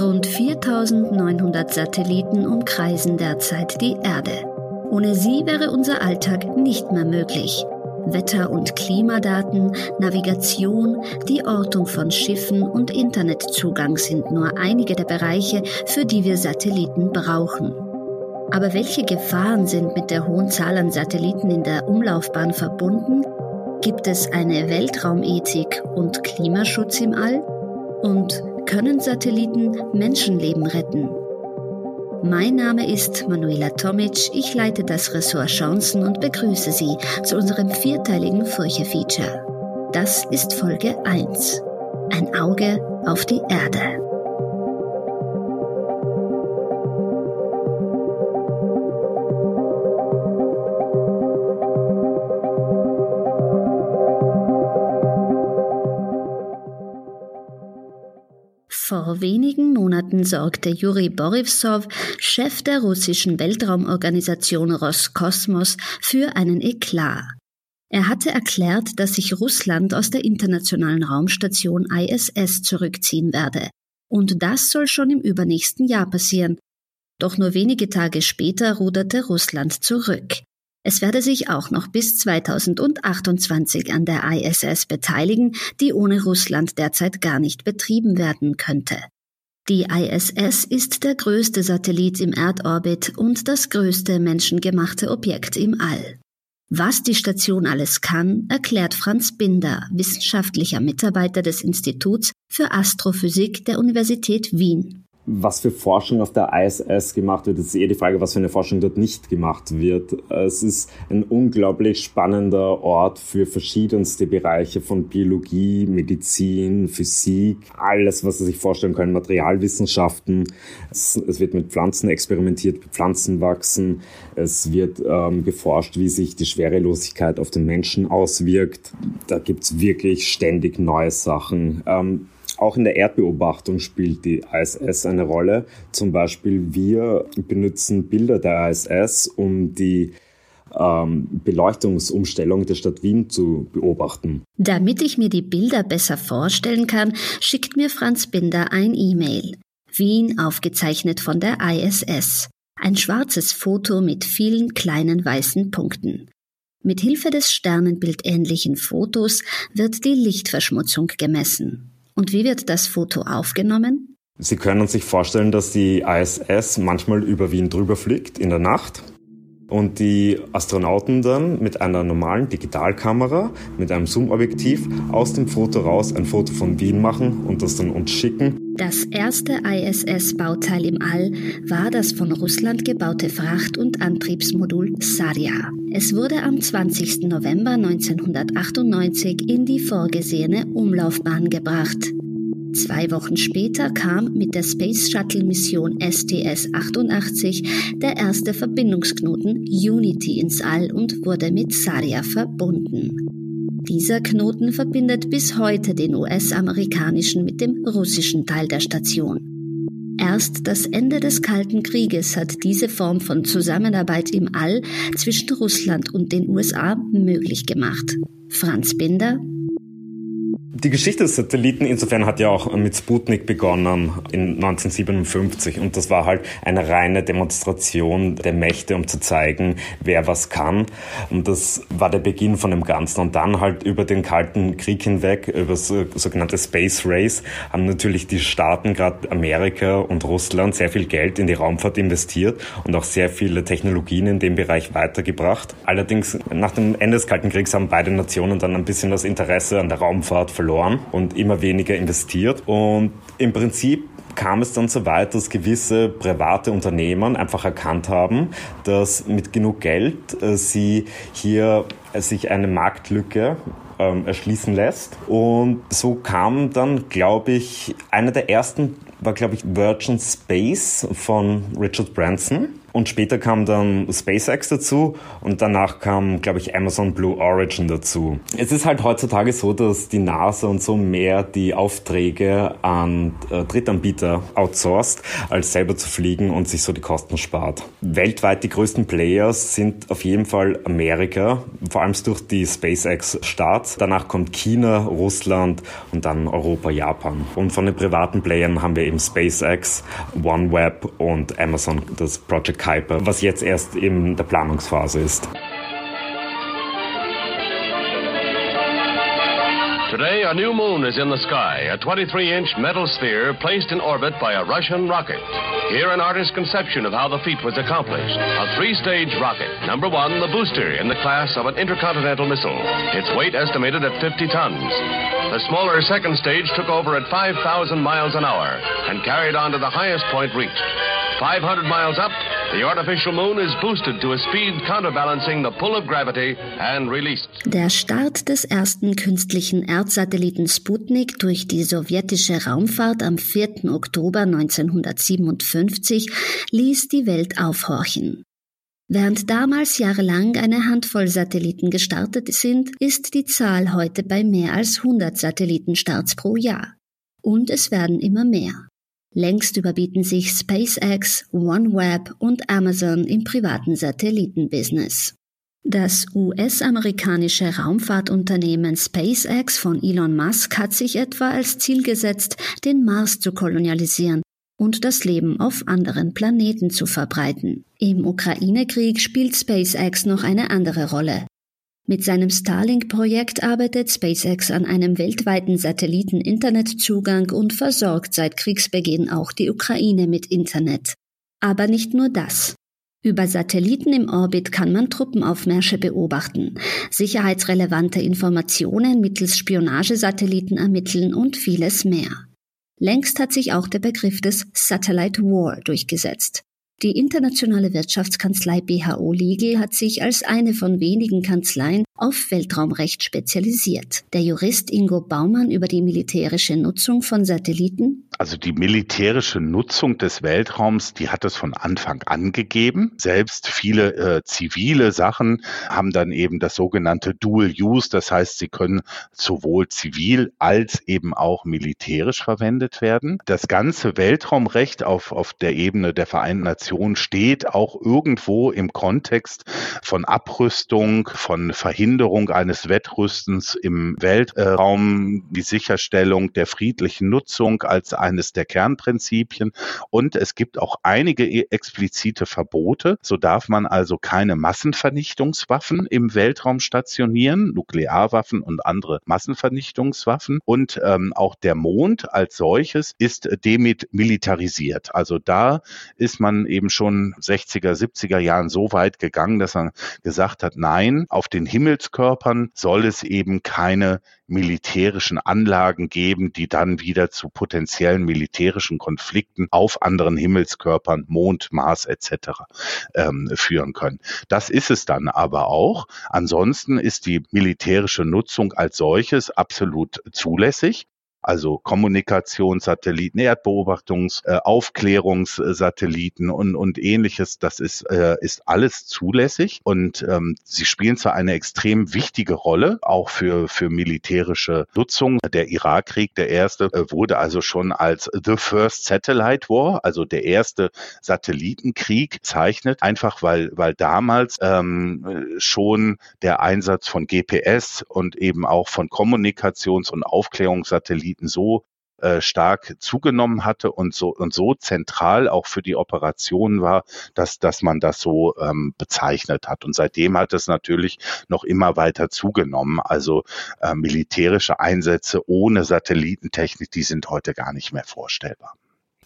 Rund 4900 Satelliten umkreisen derzeit die Erde. Ohne sie wäre unser Alltag nicht mehr möglich. Wetter- und Klimadaten, Navigation, die Ortung von Schiffen und Internetzugang sind nur einige der Bereiche, für die wir Satelliten brauchen. Aber welche Gefahren sind mit der hohen Zahl an Satelliten in der Umlaufbahn verbunden? Gibt es eine Weltraumethik und Klimaschutz im All? Und können Satelliten Menschenleben retten? Mein Name ist Manuela Tomic, ich leite das Ressort Chancen und begrüße Sie zu unserem vierteiligen Furche-Feature. Das ist Folge 1. Ein Auge auf die Erde. Vor wenigen Monaten sorgte Juri Borivsov, Chef der russischen Weltraumorganisation Roskosmos, für einen Eklat. Er hatte erklärt, dass sich Russland aus der internationalen Raumstation ISS zurückziehen werde. Und das soll schon im übernächsten Jahr passieren. Doch nur wenige Tage später ruderte Russland zurück. Es werde sich auch noch bis 2028 an der ISS beteiligen, die ohne Russland derzeit gar nicht betrieben werden könnte. Die ISS ist der größte Satellit im Erdorbit und das größte menschengemachte Objekt im All. Was die Station alles kann, erklärt Franz Binder, wissenschaftlicher Mitarbeiter des Instituts für Astrophysik der Universität Wien was für Forschung auf der ISS gemacht wird. Ist eher die Frage, was für eine Forschung dort nicht gemacht wird. Es ist ein unglaublich spannender Ort für verschiedenste Bereiche von Biologie, Medizin, Physik, alles, was Sie sich vorstellen können, Materialwissenschaften. Es, es wird mit Pflanzen experimentiert, Pflanzen wachsen. Es wird ähm, geforscht, wie sich die Schwerelosigkeit auf den Menschen auswirkt. Da gibt's wirklich ständig neue Sachen. Ähm, auch in der Erdbeobachtung spielt die ISS eine Rolle. Zum Beispiel wir benutzen Bilder der ISS, um die ähm, Beleuchtungsumstellung der Stadt Wien zu beobachten. Damit ich mir die Bilder besser vorstellen kann, schickt mir Franz Binder ein E-Mail. Wien aufgezeichnet von der ISS. Ein schwarzes Foto mit vielen kleinen weißen Punkten. Mit Hilfe des sternenbildähnlichen Fotos wird die Lichtverschmutzung gemessen. Und wie wird das Foto aufgenommen? Sie können sich vorstellen, dass die ISS manchmal über Wien drüber fliegt in der Nacht und die Astronauten dann mit einer normalen Digitalkamera, mit einem Zoom-Objektiv aus dem Foto raus ein Foto von Wien machen und das dann uns schicken. Das erste ISS-Bauteil im All war das von Russland gebaute Fracht- und Antriebsmodul Sarya. Es wurde am 20. November 1998 in die vorgesehene Umlaufbahn gebracht. Zwei Wochen später kam mit der Space Shuttle Mission STS-88 der erste Verbindungsknoten Unity ins All und wurde mit Saria verbunden. Dieser Knoten verbindet bis heute den US-amerikanischen mit dem russischen Teil der Station. Erst das Ende des Kalten Krieges hat diese Form von Zusammenarbeit im All zwischen Russland und den USA möglich gemacht. Franz Binder, die Geschichte des Satelliten insofern hat ja auch mit Sputnik begonnen in 1957 und das war halt eine reine Demonstration der Mächte, um zu zeigen, wer was kann. Und das war der Beginn von dem Ganzen. Und dann halt über den Kalten Krieg hinweg, über das sogenannte Space Race, haben natürlich die Staaten, gerade Amerika und Russland, sehr viel Geld in die Raumfahrt investiert und auch sehr viele Technologien in dem Bereich weitergebracht. Allerdings nach dem Ende des Kalten Kriegs haben beide Nationen dann ein bisschen das Interesse an der Raumfahrt verloren verloren und immer weniger investiert. Und im Prinzip kam es dann so weit, dass gewisse private Unternehmen einfach erkannt haben, dass mit genug Geld äh, sie hier äh, sich eine Marktlücke ähm, erschließen lässt. Und so kam dann, glaube ich, einer der ersten war, glaube ich, Virgin Space von Richard Branson. Und später kam dann SpaceX dazu und danach kam, glaube ich, Amazon Blue Origin dazu. Es ist halt heutzutage so, dass die NASA und so mehr die Aufträge an äh, Drittanbieter outsourced, als selber zu fliegen und sich so die Kosten spart. Weltweit die größten Players sind auf jeden Fall Amerika, vor allem durch die SpaceX-Start. Danach kommt China, Russland und dann Europa, Japan. Und von den privaten Playern haben wir eben SpaceX, OneWeb und Amazon, das Project Kuiper, was jetzt erst in der Planungsphase ist. Today, a new moon is in the sky, a 23-inch metal sphere placed in orbit by a Russian rocket. Here, an artist's conception of how the feat was accomplished. A three-stage rocket. Number one, the booster, in the class of an intercontinental missile. Its weight estimated at 50 tons. The smaller second stage took over at 5,000 miles an hour and carried on to the highest point reached. 500 miles up, Der Start des ersten künstlichen Erdsatelliten Sputnik durch die sowjetische Raumfahrt am 4. Oktober 1957 ließ die Welt aufhorchen. Während damals jahrelang eine Handvoll Satelliten gestartet sind, ist die Zahl heute bei mehr als 100 Satellitenstarts pro Jahr. Und es werden immer mehr. Längst überbieten sich SpaceX, OneWeb und Amazon im privaten Satellitenbusiness. Das US-amerikanische Raumfahrtunternehmen SpaceX von Elon Musk hat sich etwa als Ziel gesetzt, den Mars zu kolonialisieren und das Leben auf anderen Planeten zu verbreiten. Im Ukraine-Krieg spielt SpaceX noch eine andere Rolle. Mit seinem Starlink-Projekt arbeitet SpaceX an einem weltweiten Satelliten-Internetzugang und versorgt seit Kriegsbeginn auch die Ukraine mit Internet. Aber nicht nur das. Über Satelliten im Orbit kann man Truppenaufmärsche beobachten, sicherheitsrelevante Informationen mittels Spionagesatelliten ermitteln und vieles mehr. Längst hat sich auch der Begriff des Satellite War durchgesetzt. Die internationale Wirtschaftskanzlei BHO Legal hat sich als eine von wenigen Kanzleien auf Weltraumrecht spezialisiert. Der Jurist Ingo Baumann über die militärische Nutzung von Satelliten. Also die militärische Nutzung des Weltraums, die hat es von Anfang an gegeben. Selbst viele äh, zivile Sachen haben dann eben das sogenannte Dual Use. Das heißt, sie können sowohl zivil als eben auch militärisch verwendet werden. Das ganze Weltraumrecht auf, auf der Ebene der Vereinten Nationen steht auch irgendwo im Kontext von Abrüstung, von Verhinderung eines Wettrüstens im Weltraum, die Sicherstellung der friedlichen Nutzung als eines der Kernprinzipien. Und es gibt auch einige e- explizite Verbote. So darf man also keine Massenvernichtungswaffen im Weltraum stationieren, Nuklearwaffen und andere Massenvernichtungswaffen. Und ähm, auch der Mond als solches ist damit militarisiert. Also da ist man eben schon 60er, 70er Jahren so weit gegangen, dass man gesagt hat, nein, auf den Himmel Himmelskörpern soll es eben keine militärischen Anlagen geben, die dann wieder zu potenziellen militärischen Konflikten auf anderen Himmelskörpern, Mond, Mars etc. Ähm, führen können. Das ist es dann aber auch. Ansonsten ist die militärische Nutzung als solches absolut zulässig also Kommunikationssatelliten, Erdbeobachtungs-, äh, Aufklärungssatelliten und, und ähnliches. Das ist, äh, ist alles zulässig und ähm, sie spielen zwar eine extrem wichtige Rolle, auch für, für militärische Nutzung. Der Irakkrieg, der erste, äh, wurde also schon als The First Satellite War, also der erste Satellitenkrieg zeichnet, einfach weil, weil damals ähm, schon der Einsatz von GPS und eben auch von Kommunikations- und Aufklärungssatelliten Gebieten so äh, stark zugenommen hatte und so und so zentral auch für die Operation war, dass dass man das so ähm, bezeichnet hat. Und seitdem hat es natürlich noch immer weiter zugenommen. Also äh, militärische Einsätze ohne Satellitentechnik, die sind heute gar nicht mehr vorstellbar.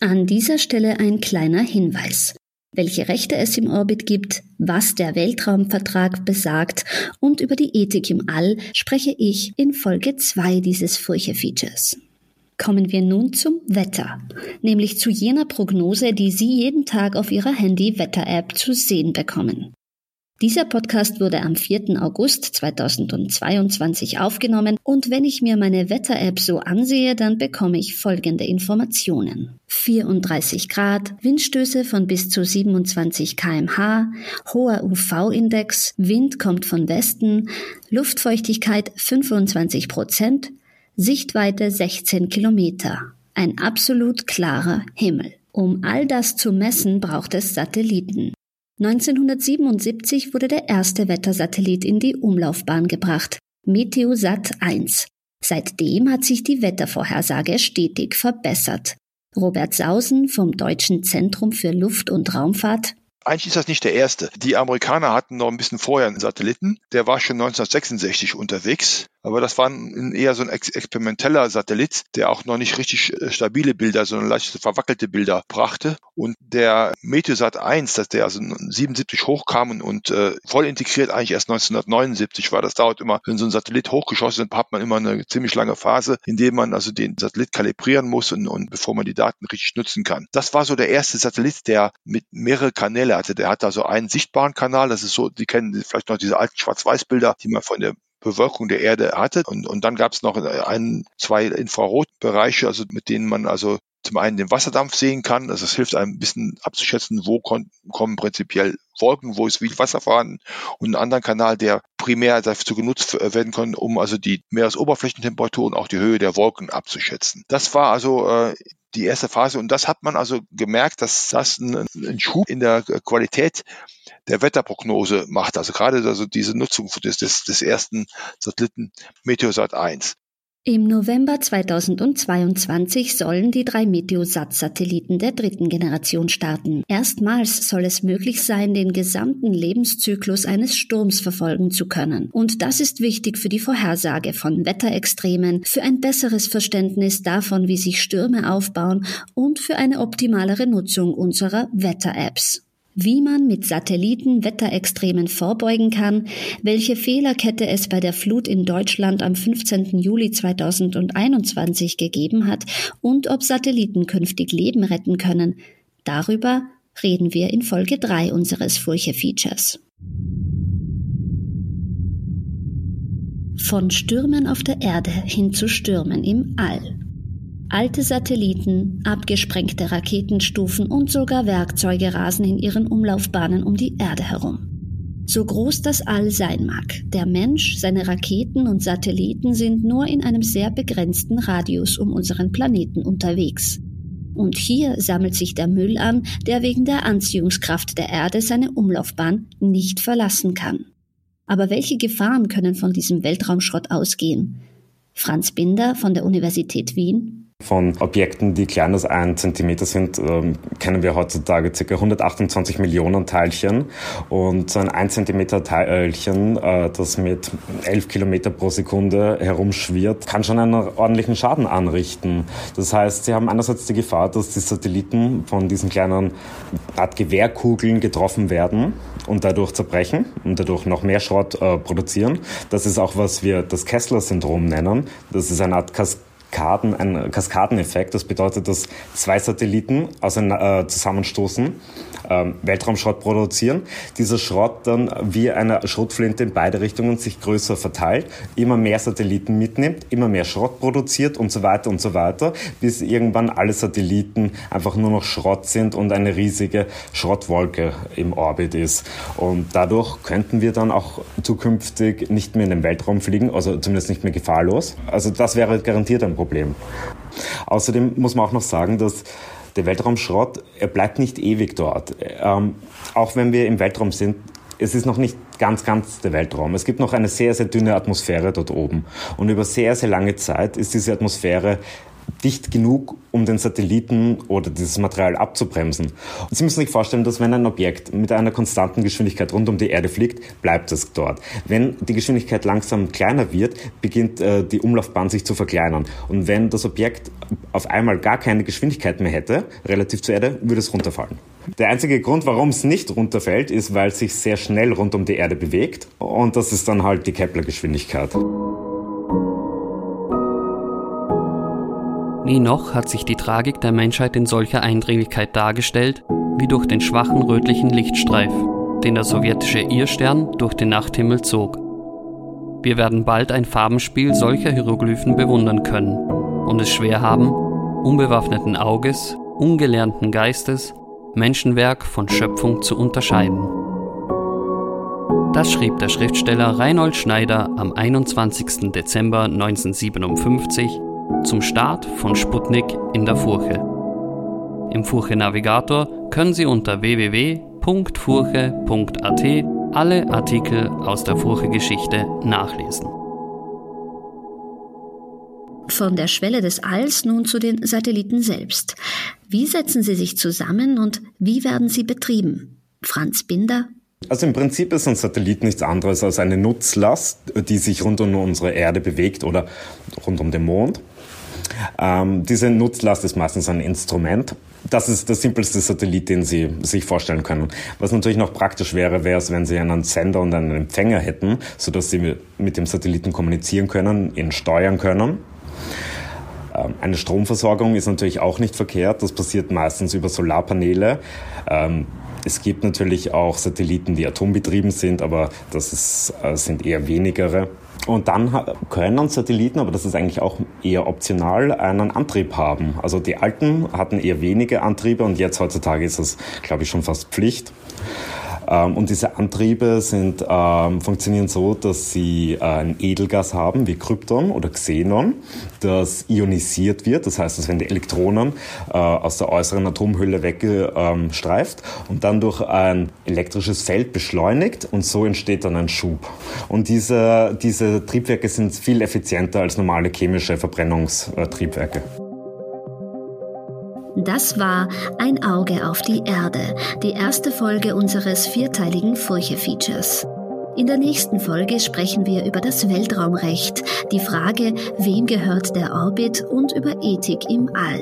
An dieser Stelle ein kleiner Hinweis welche Rechte es im Orbit gibt, was der Weltraumvertrag besagt und über die Ethik im All spreche ich in Folge 2 dieses Furche-Features. Kommen wir nun zum Wetter, nämlich zu jener Prognose, die Sie jeden Tag auf Ihrer Handy-Wetter-App zu sehen bekommen. Dieser Podcast wurde am 4. August 2022 aufgenommen und wenn ich mir meine Wetter-App so ansehe, dann bekomme ich folgende Informationen. 34 Grad, Windstöße von bis zu 27 kmh, hoher UV-Index, Wind kommt von Westen, Luftfeuchtigkeit 25 Prozent, Sichtweite 16 Kilometer. Ein absolut klarer Himmel. Um all das zu messen, braucht es Satelliten. 1977 wurde der erste Wettersatellit in die Umlaufbahn gebracht, Meteosat 1. Seitdem hat sich die Wettervorhersage stetig verbessert. Robert Sausen vom Deutschen Zentrum für Luft- und Raumfahrt eigentlich ist das nicht der erste. Die Amerikaner hatten noch ein bisschen vorher einen Satelliten. Der war schon 1966 unterwegs. Aber das war ein, eher so ein ex experimenteller Satellit, der auch noch nicht richtig äh, stabile Bilder, sondern leicht verwackelte Bilder brachte. Und der Meteosat 1, dass der also 77 hochkam und, und äh, voll integriert eigentlich erst 1979 war. Das dauert immer, wenn so ein Satellit hochgeschossen ist, hat man immer eine ziemlich lange Phase, in der man also den Satellit kalibrieren muss und, und bevor man die Daten richtig nutzen kann. Das war so der erste Satellit, der mit mehrere Kanäle hatte. Der hatte also einen sichtbaren Kanal, das ist so, die kennen vielleicht noch diese alten Schwarz-Weiß-Bilder, die man von der Bewölkung der Erde hatte. Und, und dann gab es noch ein, zwei Infrarotbereiche, also mit denen man also zum einen den Wasserdampf sehen kann. Also es hilft einem ein bisschen abzuschätzen, wo kommen prinzipiell Wolken, wo ist viel Wasser vorhanden und einen anderen Kanal, der primär dazu genutzt werden kann, um also die Meeresoberflächentemperatur und auch die Höhe der Wolken abzuschätzen. Das war also äh, die erste Phase und das hat man also gemerkt, dass das einen Schub in der Qualität der Wetterprognose macht. Also gerade also diese Nutzung des, des, des ersten Satelliten Meteosat 1. Im November 2022 sollen die drei Meteosat-Satelliten der dritten Generation starten. Erstmals soll es möglich sein, den gesamten Lebenszyklus eines Sturms verfolgen zu können. Und das ist wichtig für die Vorhersage von Wetterextremen, für ein besseres Verständnis davon, wie sich Stürme aufbauen und für eine optimalere Nutzung unserer Wetter-Apps wie man mit Satelliten Wetterextremen vorbeugen kann, welche Fehlerkette es bei der Flut in Deutschland am 15. Juli 2021 gegeben hat und ob Satelliten künftig Leben retten können. Darüber reden wir in Folge 3 unseres Furche-Features. Von Stürmen auf der Erde hin zu Stürmen im All. Alte Satelliten, abgesprengte Raketenstufen und sogar Werkzeuge rasen in ihren Umlaufbahnen um die Erde herum. So groß das All sein mag, der Mensch, seine Raketen und Satelliten sind nur in einem sehr begrenzten Radius um unseren Planeten unterwegs. Und hier sammelt sich der Müll an, der wegen der Anziehungskraft der Erde seine Umlaufbahn nicht verlassen kann. Aber welche Gefahren können von diesem Weltraumschrott ausgehen? Franz Binder von der Universität Wien von Objekten, die kleiner als ein Zentimeter sind, ähm, kennen wir heutzutage ca. 128 Millionen Teilchen. Und so ein 1 Zentimeter Teilchen, äh, das mit 11 Kilometer pro Sekunde herumschwirrt, kann schon einen ordentlichen Schaden anrichten. Das heißt, sie haben einerseits die Gefahr, dass die Satelliten von diesen kleinen Art Gewehrkugeln getroffen werden und dadurch zerbrechen und dadurch noch mehr Schrott äh, produzieren. Das ist auch, was wir das Kessler-Syndrom nennen. Das ist eine Art Kas Kaskaden, ein Kaskadeneffekt. Das bedeutet, dass zwei Satelliten äh, zusammenstoßen, ähm, Weltraumschrott produzieren, dieser Schrott dann wie eine Schrotflinte in beide Richtungen sich größer verteilt, immer mehr Satelliten mitnimmt, immer mehr Schrott produziert und so weiter und so weiter, bis irgendwann alle Satelliten einfach nur noch Schrott sind und eine riesige Schrottwolke im Orbit ist. Und dadurch könnten wir dann auch zukünftig nicht mehr in den Weltraum fliegen, also zumindest nicht mehr gefahrlos. Also das wäre garantiert ein Problem. Problem. Außerdem muss man auch noch sagen, dass der Weltraumschrott, er bleibt nicht ewig dort. Ähm, auch wenn wir im Weltraum sind, es ist noch nicht ganz, ganz der Weltraum. Es gibt noch eine sehr, sehr dünne Atmosphäre dort oben. Und über sehr, sehr lange Zeit ist diese Atmosphäre dicht genug, um den Satelliten oder dieses Material abzubremsen. Und Sie müssen sich vorstellen, dass wenn ein Objekt mit einer konstanten Geschwindigkeit rund um die Erde fliegt, bleibt es dort. Wenn die Geschwindigkeit langsam kleiner wird, beginnt äh, die Umlaufbahn sich zu verkleinern. Und wenn das Objekt auf einmal gar keine Geschwindigkeit mehr hätte, relativ zur Erde, würde es runterfallen. Der einzige Grund, warum es nicht runterfällt, ist, weil es sich sehr schnell rund um die Erde bewegt. Und das ist dann halt die Kepler-Geschwindigkeit. Nie noch hat sich die Tragik der Menschheit in solcher Eindringlichkeit dargestellt, wie durch den schwachen rötlichen Lichtstreif, den der sowjetische Irrstern durch den Nachthimmel zog. Wir werden bald ein Farbenspiel solcher Hieroglyphen bewundern können und es schwer haben, unbewaffneten Auges, ungelernten Geistes, Menschenwerk von Schöpfung zu unterscheiden. Das schrieb der Schriftsteller Reinhold Schneider am 21. Dezember 1957 zum Start von Sputnik in der Furche. Im Furche Navigator können Sie unter www.furche.at alle Artikel aus der Furche-Geschichte nachlesen. Von der Schwelle des Alls nun zu den Satelliten selbst. Wie setzen sie sich zusammen und wie werden sie betrieben? Franz Binder also im Prinzip ist ein Satellit nichts anderes als eine Nutzlast, die sich rund um unsere Erde bewegt oder rund um den Mond. Ähm, diese Nutzlast ist meistens ein Instrument. Das ist der simpelste Satellit, den Sie sich vorstellen können. Was natürlich noch praktisch wäre, wäre es, wenn Sie einen Sender und einen Empfänger hätten, sodass Sie mit dem Satelliten kommunizieren können, ihn steuern können. Ähm, eine Stromversorgung ist natürlich auch nicht verkehrt. Das passiert meistens über Solarpaneele. Ähm, es gibt natürlich auch Satelliten, die atombetrieben sind, aber das ist, äh, sind eher wenigere. Und dann können Satelliten, aber das ist eigentlich auch eher optional, einen Antrieb haben. Also die alten hatten eher wenige Antriebe und jetzt heutzutage ist das, glaube ich, schon fast Pflicht. Ähm, und diese Antriebe sind, ähm, funktionieren so, dass sie äh, ein Edelgas haben, wie Krypton oder Xenon, das ionisiert wird. Das heißt, dass wenn die Elektronen äh, aus der äußeren Atomhülle weggestreift und dann durch ein elektrisches Feld beschleunigt und so entsteht dann ein Schub. Und diese, diese Triebwerke sind viel effizienter als normale chemische Verbrennungstriebwerke. Das war Ein Auge auf die Erde, die erste Folge unseres vierteiligen Furche-Features. In der nächsten Folge sprechen wir über das Weltraumrecht, die Frage, wem gehört der Orbit und über Ethik im All.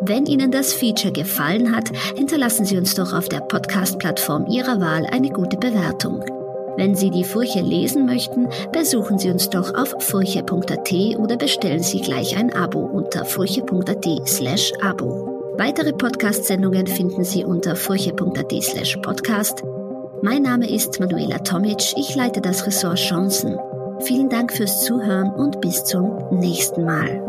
Wenn Ihnen das Feature gefallen hat, hinterlassen Sie uns doch auf der Podcast-Plattform Ihrer Wahl eine gute Bewertung. Wenn Sie die Furche lesen möchten, besuchen Sie uns doch auf furche.at oder bestellen Sie gleich ein Abo unter furche.at slash Abo. Weitere Podcast-Sendungen finden Sie unter furche.at slash podcast. Mein Name ist Manuela Tomic, ich leite das Ressort Chancen. Vielen Dank fürs Zuhören und bis zum nächsten Mal.